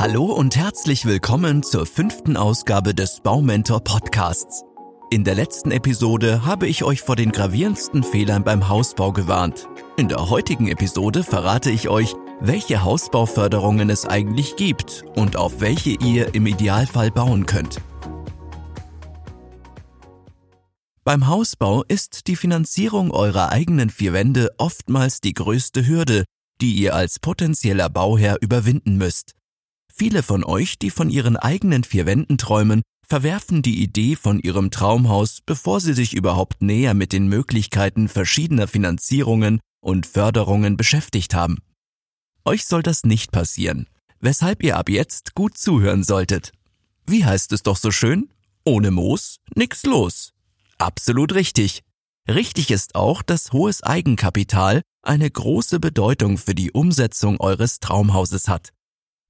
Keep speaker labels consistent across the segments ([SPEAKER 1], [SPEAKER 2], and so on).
[SPEAKER 1] Hallo und herzlich willkommen zur fünften Ausgabe des Baumentor Podcasts. In der letzten Episode habe ich euch vor den gravierendsten Fehlern beim Hausbau gewarnt. In der heutigen Episode verrate ich euch, welche Hausbauförderungen es eigentlich gibt und auf welche ihr im Idealfall bauen könnt. Beim Hausbau ist die Finanzierung eurer eigenen vier Wände oftmals die größte Hürde, die ihr als potenzieller Bauherr überwinden müsst. Viele von euch, die von ihren eigenen vier Wänden träumen, verwerfen die Idee von ihrem Traumhaus, bevor sie sich überhaupt näher mit den Möglichkeiten verschiedener Finanzierungen und Förderungen beschäftigt haben. Euch soll das nicht passieren, weshalb ihr ab jetzt gut zuhören solltet. Wie heißt es doch so schön? Ohne Moos nix los. Absolut richtig. Richtig ist auch, dass hohes Eigenkapital eine große Bedeutung für die Umsetzung eures Traumhauses hat.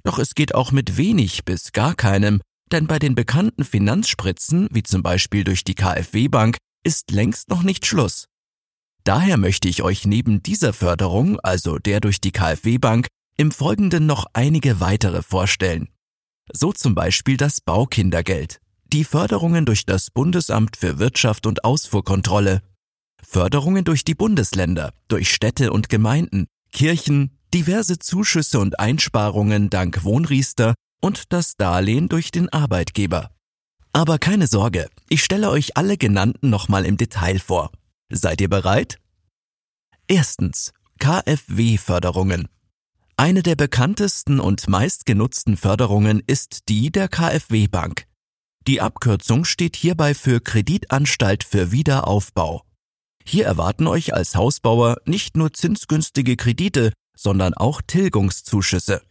[SPEAKER 1] Doch es geht auch mit wenig bis gar keinem, denn bei den bekannten Finanzspritzen, wie zum Beispiel durch die KfW Bank, ist längst noch nicht Schluss. Daher möchte ich euch neben dieser Förderung, also der durch die KfW Bank, im Folgenden noch einige weitere vorstellen. So zum Beispiel das Baukindergeld, die Förderungen durch das Bundesamt für Wirtschaft und Ausfuhrkontrolle, Förderungen durch die Bundesländer, durch Städte und Gemeinden, Kirchen, diverse Zuschüsse und Einsparungen dank Wohnriester und das Darlehen durch den Arbeitgeber. Aber keine Sorge, ich stelle euch alle genannten nochmal im Detail vor. Seid ihr bereit? Erstens. KfW-Förderungen. Eine der bekanntesten und meistgenutzten Förderungen ist die der KfW Bank. Die Abkürzung steht hierbei für Kreditanstalt für Wiederaufbau. Hier erwarten euch als Hausbauer nicht nur zinsgünstige Kredite, sondern auch Tilgungszuschüsse.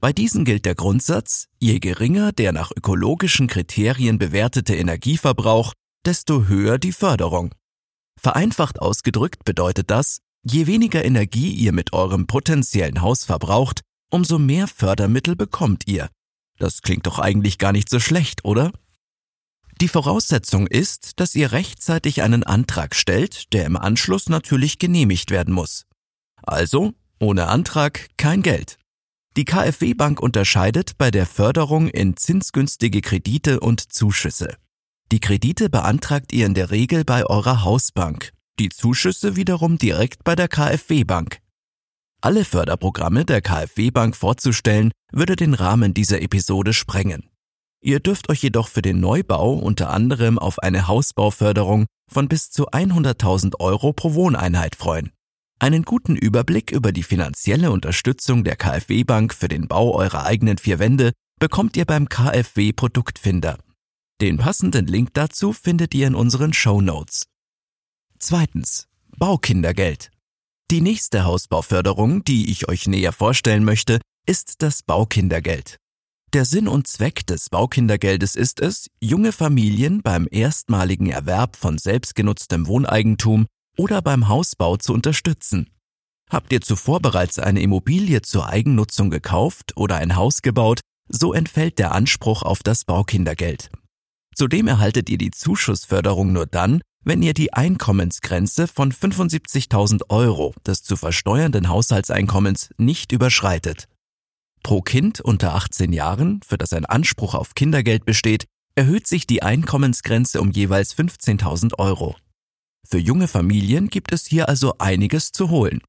[SPEAKER 1] Bei diesen gilt der Grundsatz, je geringer der nach ökologischen Kriterien bewertete Energieverbrauch, desto höher die Förderung. Vereinfacht ausgedrückt bedeutet das, je weniger Energie ihr mit eurem potenziellen Haus verbraucht, umso mehr Fördermittel bekommt ihr. Das klingt doch eigentlich gar nicht so schlecht, oder? Die Voraussetzung ist, dass ihr rechtzeitig einen Antrag stellt, der im Anschluss natürlich genehmigt werden muss. Also, ohne Antrag kein Geld. Die KfW Bank unterscheidet bei der Förderung in zinsgünstige Kredite und Zuschüsse. Die Kredite beantragt ihr in der Regel bei eurer Hausbank, die Zuschüsse wiederum direkt bei der KfW Bank. Alle Förderprogramme der KfW Bank vorzustellen, würde den Rahmen dieser Episode sprengen. Ihr dürft euch jedoch für den Neubau unter anderem auf eine Hausbauförderung von bis zu 100.000 Euro pro Wohneinheit freuen. Einen guten Überblick über die finanzielle Unterstützung der KfW Bank für den Bau eurer eigenen vier Wände bekommt ihr beim KfW Produktfinder. Den passenden Link dazu findet ihr in unseren Show Notes. Zweitens. Baukindergeld. Die nächste Hausbauförderung, die ich euch näher vorstellen möchte, ist das Baukindergeld. Der Sinn und Zweck des Baukindergeldes ist es, junge Familien beim erstmaligen Erwerb von selbstgenutztem Wohneigentum oder beim Hausbau zu unterstützen. Habt ihr zuvor bereits eine Immobilie zur Eigennutzung gekauft oder ein Haus gebaut, so entfällt der Anspruch auf das Baukindergeld. Zudem erhaltet ihr die Zuschussförderung nur dann, wenn ihr die Einkommensgrenze von 75.000 Euro des zu versteuernden Haushaltseinkommens nicht überschreitet. Pro Kind unter 18 Jahren, für das ein Anspruch auf Kindergeld besteht, erhöht sich die Einkommensgrenze um jeweils 15.000 Euro. Für junge Familien gibt es hier also einiges zu holen.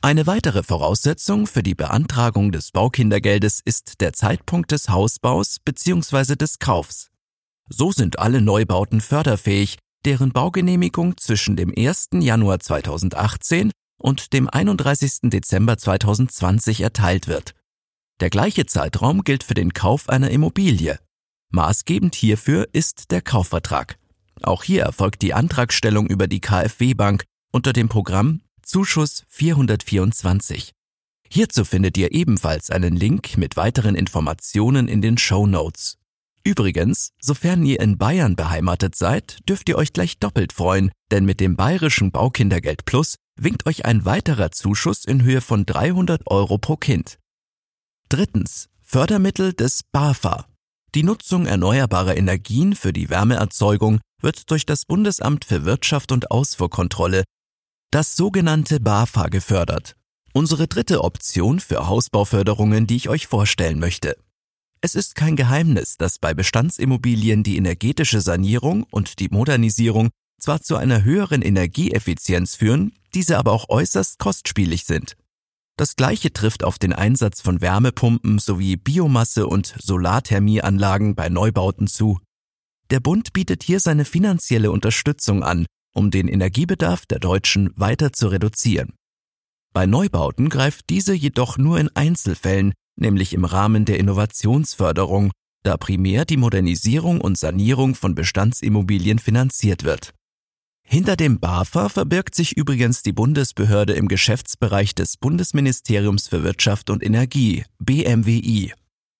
[SPEAKER 1] Eine weitere Voraussetzung für die Beantragung des Baukindergeldes ist der Zeitpunkt des Hausbaus bzw. des Kaufs. So sind alle Neubauten förderfähig, deren Baugenehmigung zwischen dem 1. Januar 2018 und dem 31. Dezember 2020 erteilt wird. Der gleiche Zeitraum gilt für den Kauf einer Immobilie. Maßgebend hierfür ist der Kaufvertrag. Auch hier erfolgt die Antragstellung über die KfW Bank unter dem Programm Zuschuss 424. Hierzu findet ihr ebenfalls einen Link mit weiteren Informationen in den Show Notes. Übrigens, sofern ihr in Bayern beheimatet seid, dürft ihr euch gleich doppelt freuen, denn mit dem bayerischen Baukindergeld Plus winkt euch ein weiterer Zuschuss in Höhe von 300 Euro pro Kind. Drittens. Fördermittel des BAFA. Die Nutzung erneuerbarer Energien für die Wärmeerzeugung wird durch das Bundesamt für Wirtschaft und Ausfuhrkontrolle, das sogenannte BAFA, gefördert. Unsere dritte Option für Hausbauförderungen, die ich euch vorstellen möchte. Es ist kein Geheimnis, dass bei Bestandsimmobilien die energetische Sanierung und die Modernisierung zwar zu einer höheren Energieeffizienz führen, diese aber auch äußerst kostspielig sind. Das gleiche trifft auf den Einsatz von Wärmepumpen sowie Biomasse- und Solarthermieanlagen bei Neubauten zu. Der Bund bietet hier seine finanzielle Unterstützung an, um den Energiebedarf der Deutschen weiter zu reduzieren. Bei Neubauten greift diese jedoch nur in Einzelfällen, nämlich im Rahmen der Innovationsförderung, da primär die Modernisierung und Sanierung von Bestandsimmobilien finanziert wird. Hinter dem BAFA verbirgt sich übrigens die Bundesbehörde im Geschäftsbereich des Bundesministeriums für Wirtschaft und Energie, BMWI,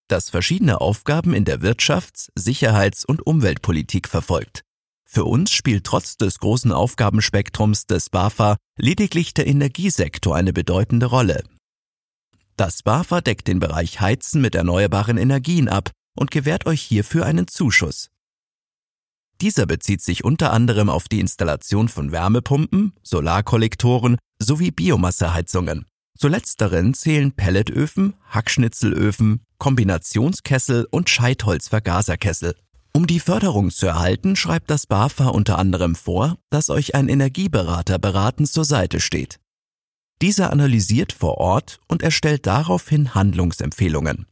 [SPEAKER 1] das verschiedene Aufgaben in der Wirtschafts-, Sicherheits- und Umweltpolitik verfolgt. Für uns spielt trotz des großen Aufgabenspektrums des BAFA lediglich der Energiesektor eine bedeutende Rolle. Das BAFA deckt den Bereich Heizen mit erneuerbaren Energien ab und gewährt euch hierfür einen Zuschuss. Dieser bezieht sich unter anderem auf die Installation von Wärmepumpen, Solarkollektoren sowie Biomasseheizungen. Zu letzteren zählen Pelletöfen, Hackschnitzelöfen, Kombinationskessel und Scheitholzvergaserkessel. Um die Förderung zu erhalten, schreibt das BAFA unter anderem vor, dass euch ein Energieberater beratend zur Seite steht. Dieser analysiert vor Ort und erstellt daraufhin Handlungsempfehlungen.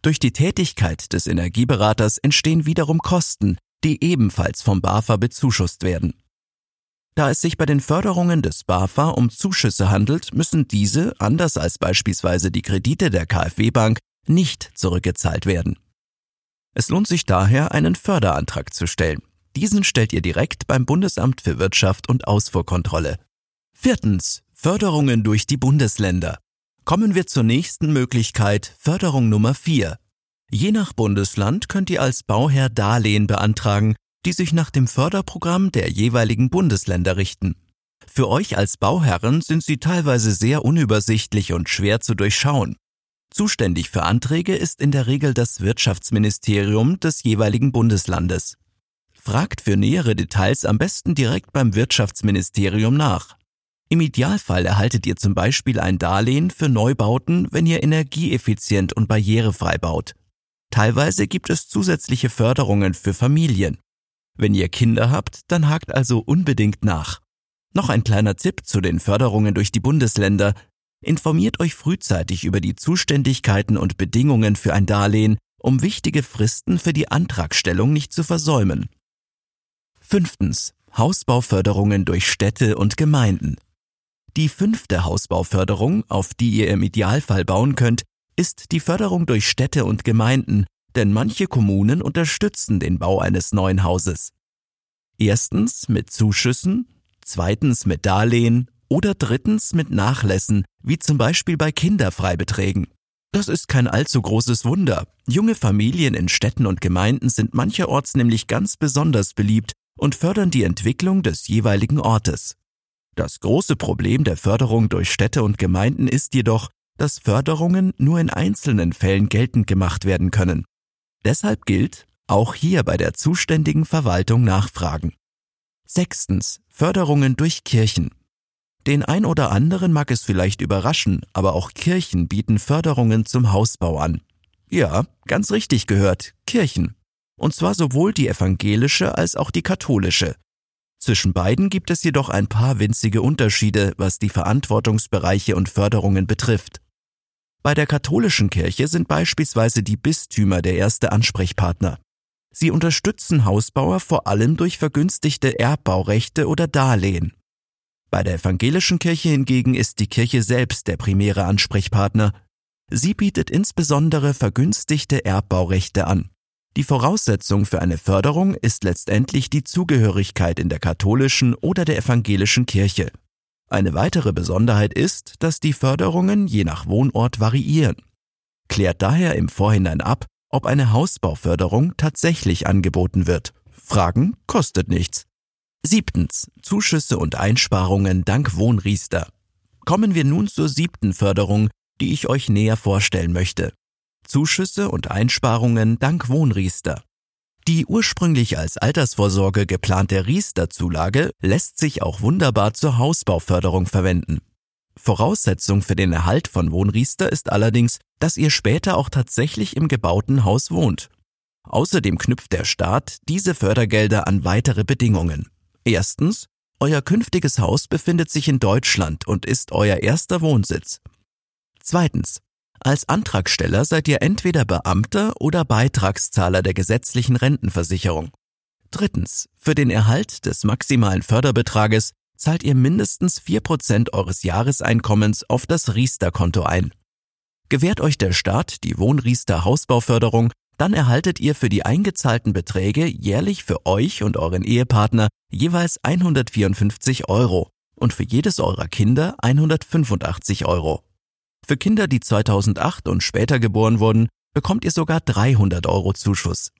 [SPEAKER 1] Durch die Tätigkeit des Energieberaters entstehen wiederum Kosten, die ebenfalls vom BAFA bezuschusst werden. Da es sich bei den Förderungen des BAFA um Zuschüsse handelt, müssen diese, anders als beispielsweise die Kredite der KfW Bank, nicht zurückgezahlt werden. Es lohnt sich daher, einen Förderantrag zu stellen. Diesen stellt ihr direkt beim Bundesamt für Wirtschaft und Ausfuhrkontrolle. Viertens. Förderungen durch die Bundesländer. Kommen wir zur nächsten Möglichkeit, Förderung Nummer 4. Je nach Bundesland könnt ihr als Bauherr Darlehen beantragen, die sich nach dem Förderprogramm der jeweiligen Bundesländer richten. Für euch als Bauherren sind sie teilweise sehr unübersichtlich und schwer zu durchschauen. Zuständig für Anträge ist in der Regel das Wirtschaftsministerium des jeweiligen Bundeslandes. Fragt für nähere Details am besten direkt beim Wirtschaftsministerium nach. Im Idealfall erhaltet ihr zum Beispiel ein Darlehen für Neubauten, wenn ihr energieeffizient und barrierefrei baut. Teilweise gibt es zusätzliche Förderungen für Familien. Wenn ihr Kinder habt, dann hakt also unbedingt nach. Noch ein kleiner Tipp zu den Förderungen durch die Bundesländer. Informiert euch frühzeitig über die Zuständigkeiten und Bedingungen für ein Darlehen, um wichtige Fristen für die Antragstellung nicht zu versäumen. Fünftens. Hausbauförderungen durch Städte und Gemeinden. Die fünfte Hausbauförderung, auf die ihr im Idealfall bauen könnt, ist die Förderung durch Städte und Gemeinden, denn manche Kommunen unterstützen den Bau eines neuen Hauses. Erstens mit Zuschüssen, zweitens mit Darlehen oder drittens mit Nachlässen, wie zum Beispiel bei Kinderfreibeträgen. Das ist kein allzu großes Wunder. Junge Familien in Städten und Gemeinden sind mancherorts nämlich ganz besonders beliebt und fördern die Entwicklung des jeweiligen Ortes. Das große Problem der Förderung durch Städte und Gemeinden ist jedoch, dass Förderungen nur in einzelnen Fällen geltend gemacht werden können. Deshalb gilt, auch hier bei der zuständigen Verwaltung nachfragen. Sechstens. Förderungen durch Kirchen. Den ein oder anderen mag es vielleicht überraschen, aber auch Kirchen bieten Förderungen zum Hausbau an. Ja, ganz richtig gehört, Kirchen. Und zwar sowohl die evangelische als auch die katholische. Zwischen beiden gibt es jedoch ein paar winzige Unterschiede, was die Verantwortungsbereiche und Förderungen betrifft. Bei der katholischen Kirche sind beispielsweise die Bistümer der erste Ansprechpartner. Sie unterstützen Hausbauer vor allem durch vergünstigte Erbbaurechte oder Darlehen. Bei der evangelischen Kirche hingegen ist die Kirche selbst der primäre Ansprechpartner. Sie bietet insbesondere vergünstigte Erbbaurechte an. Die Voraussetzung für eine Förderung ist letztendlich die Zugehörigkeit in der katholischen oder der evangelischen Kirche. Eine weitere Besonderheit ist, dass die Förderungen je nach Wohnort variieren. Klärt daher im Vorhinein ab, ob eine Hausbauförderung tatsächlich angeboten wird. Fragen kostet nichts. Siebtens. Zuschüsse und Einsparungen dank Wohnriester. Kommen wir nun zur siebten Förderung, die ich euch näher vorstellen möchte. Zuschüsse und Einsparungen dank Wohnriester. Die ursprünglich als Altersvorsorge geplante Riester-Zulage lässt sich auch wunderbar zur Hausbauförderung verwenden. Voraussetzung für den Erhalt von Wohnriester ist allerdings, dass ihr später auch tatsächlich im gebauten Haus wohnt. Außerdem knüpft der Staat diese Fördergelder an weitere Bedingungen. Erstens, euer künftiges Haus befindet sich in Deutschland und ist euer erster Wohnsitz. Zweitens, als Antragsteller seid ihr entweder Beamter oder Beitragszahler der gesetzlichen Rentenversicherung. Drittens, für den Erhalt des maximalen Förderbetrages zahlt ihr mindestens 4% eures Jahreseinkommens auf das Riester-Konto ein. Gewährt euch der Staat die Wohnriester Hausbauförderung, dann erhaltet ihr für die eingezahlten Beträge jährlich für euch und euren Ehepartner jeweils 154 Euro und für jedes eurer Kinder 185 Euro. Für Kinder, die 2008 und später geboren wurden, bekommt ihr sogar 300 Euro Zuschuss.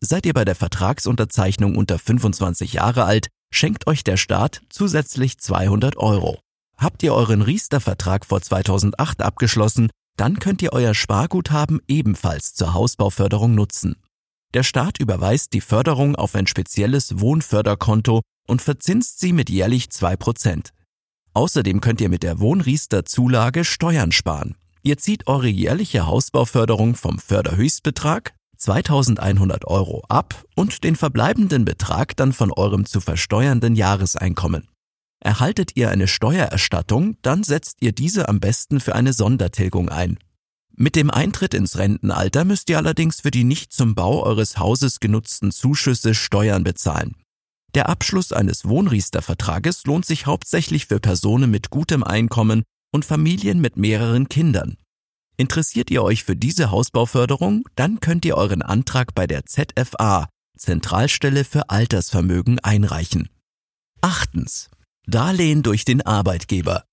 [SPEAKER 1] Seid ihr bei der Vertragsunterzeichnung unter 25 Jahre alt, schenkt euch der Staat zusätzlich 200 Euro. Habt ihr euren Riester-Vertrag vor 2008 abgeschlossen, dann könnt ihr euer Sparguthaben ebenfalls zur Hausbauförderung nutzen. Der Staat überweist die Förderung auf ein spezielles Wohnförderkonto und verzinst sie mit jährlich 2%. Außerdem könnt ihr mit der Wohnriester-Zulage Steuern sparen. Ihr zieht eure jährliche Hausbauförderung vom Förderhöchstbetrag 2100 Euro ab und den verbleibenden Betrag dann von eurem zu versteuernden Jahreseinkommen. Erhaltet ihr eine Steuererstattung, dann setzt ihr diese am besten für eine Sondertilgung ein. Mit dem Eintritt ins Rentenalter müsst ihr allerdings für die nicht zum Bau eures Hauses genutzten Zuschüsse Steuern bezahlen. Der Abschluss eines Wohnriestervertrages lohnt sich hauptsächlich für Personen mit gutem Einkommen und Familien mit mehreren Kindern. Interessiert ihr euch für diese Hausbauförderung, dann könnt ihr euren Antrag bei der ZFA, Zentralstelle für Altersvermögen, einreichen. Achtens. Darlehen durch den Arbeitgeber.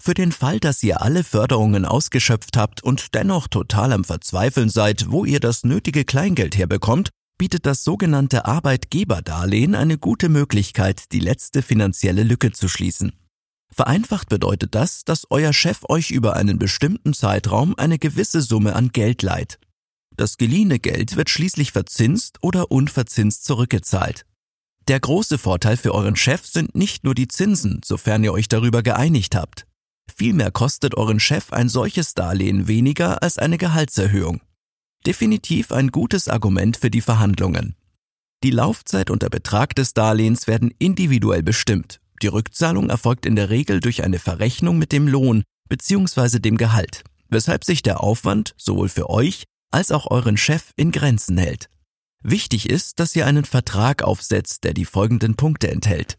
[SPEAKER 1] Für den Fall, dass ihr alle Förderungen ausgeschöpft habt und dennoch total am Verzweifeln seid, wo ihr das nötige Kleingeld herbekommt, bietet das sogenannte Arbeitgeberdarlehen eine gute Möglichkeit, die letzte finanzielle Lücke zu schließen. Vereinfacht bedeutet das, dass euer Chef euch über einen bestimmten Zeitraum eine gewisse Summe an Geld leiht. Das geliehene Geld wird schließlich verzinst oder unverzinst zurückgezahlt. Der große Vorteil für euren Chef sind nicht nur die Zinsen, sofern ihr euch darüber geeinigt habt. Vielmehr kostet euren Chef ein solches Darlehen weniger als eine Gehaltserhöhung. Definitiv ein gutes Argument für die Verhandlungen. Die Laufzeit und der Betrag des Darlehens werden individuell bestimmt die Rückzahlung erfolgt in der Regel durch eine Verrechnung mit dem Lohn bzw. dem Gehalt, weshalb sich der Aufwand sowohl für euch als auch euren Chef in Grenzen hält. Wichtig ist, dass ihr einen Vertrag aufsetzt, der die folgenden Punkte enthält.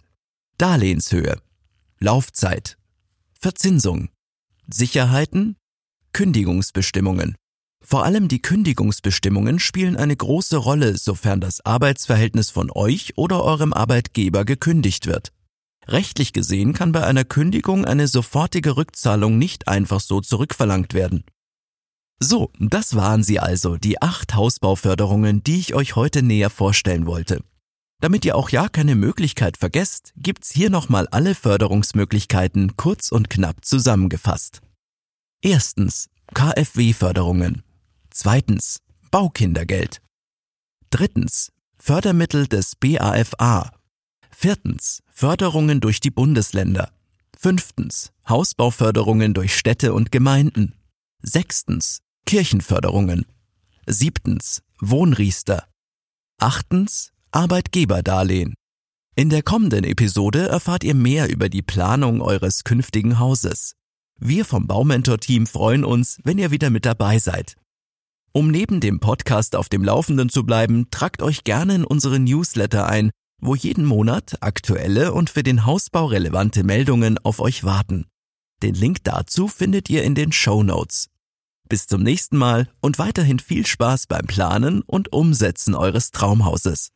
[SPEAKER 1] Darlehenshöhe, Laufzeit, Verzinsung, Sicherheiten, Kündigungsbestimmungen. Vor allem die Kündigungsbestimmungen spielen eine große Rolle, sofern das Arbeitsverhältnis von euch oder eurem Arbeitgeber gekündigt wird. Rechtlich gesehen kann bei einer Kündigung eine sofortige Rückzahlung nicht einfach so zurückverlangt werden. So, das waren sie also, die acht Hausbauförderungen, die ich euch heute näher vorstellen wollte. Damit ihr auch ja keine Möglichkeit vergesst, gibt's hier nochmal alle Förderungsmöglichkeiten kurz und knapp zusammengefasst. Erstens KfW-Förderungen. Zweitens Baukindergeld. Drittens Fördermittel des BAFA Viertens. Förderungen durch die Bundesländer. Fünftens. Hausbauförderungen durch Städte und Gemeinden. Sechstens. Kirchenförderungen. Siebtens. Wohnriester. Achtens. Arbeitgeberdarlehen. In der kommenden Episode erfahrt ihr mehr über die Planung eures künftigen Hauses. Wir vom Baumentor-Team freuen uns, wenn ihr wieder mit dabei seid. Um neben dem Podcast auf dem Laufenden zu bleiben, tragt euch gerne in unsere Newsletter ein wo jeden Monat aktuelle und für den Hausbau relevante Meldungen auf euch warten. Den Link dazu findet ihr in den Show Notes. Bis zum nächsten Mal und weiterhin viel Spaß beim Planen und Umsetzen eures Traumhauses.